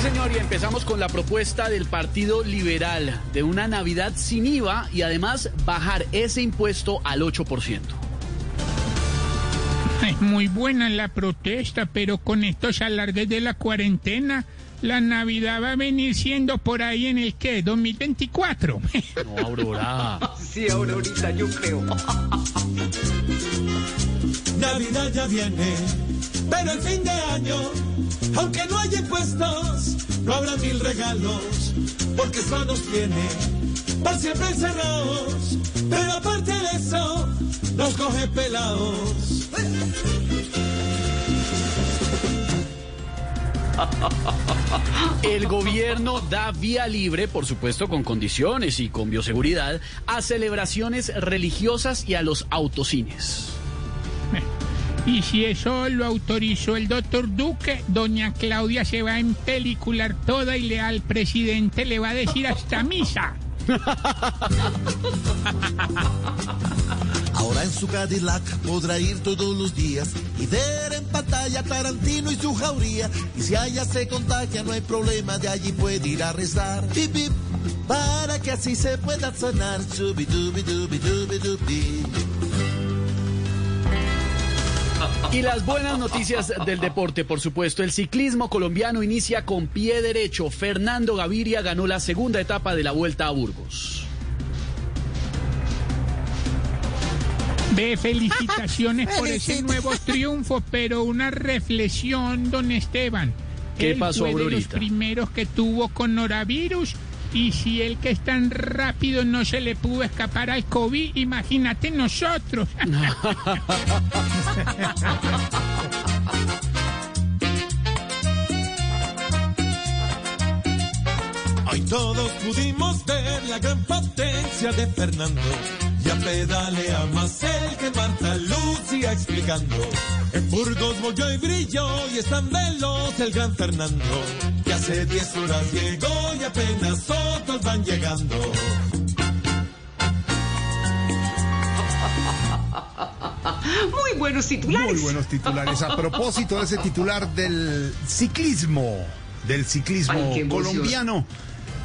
Señor, y empezamos con la propuesta del Partido Liberal de una Navidad sin IVA y además bajar ese impuesto al 8%. Ay, muy buena la protesta, pero con estos alargues de la cuarentena, la Navidad va a venir siendo por ahí en el que 2024. No, Aurora. Sí, Aurorita, yo creo. Navidad ya viene, pero el fin de año, aunque no haya impuestos, no habrá mil regalos, porque eso tiene para siempre encerrados. Pero aparte de eso, nos coge pelados. El gobierno da vía libre, por supuesto con condiciones y con bioseguridad, a celebraciones religiosas y a los autocines. Y si eso lo autorizó el doctor Duque, doña Claudia se va a empelicular toda y le al presidente le va a decir hasta misa. Ahora en su Cadillac podrá ir todos los días y ver en pantalla Tarantino y su jauría. Y si allá se contagia, no hay problema, de allí puede ir a rezar. Bip, bip, para que así se pueda. Chubi, Y las buenas noticias del deporte, por supuesto. El ciclismo colombiano inicia con pie derecho. Fernando Gaviria ganó la segunda etapa de la Vuelta a Burgos. Ve, felicitaciones por ese nuevo triunfo, pero una reflexión, don Esteban. ¿Qué Él pasó, fue de los primeros que tuvo coronavirus y si él que es tan rápido no se le pudo escapar al COVID, imagínate nosotros. Hoy todos pudimos ver la gran potencia de Fernando. Ya pedalea más él que Marta Lucía explicando. En Burgos volvió y brilló y es tan veloz el gran Fernando. Que hace 10 horas llegó y apenas otros van llegando. Muy buenos titulares. Muy buenos titulares. A propósito de ese titular del ciclismo, del ciclismo Ay, qué emoción. colombiano.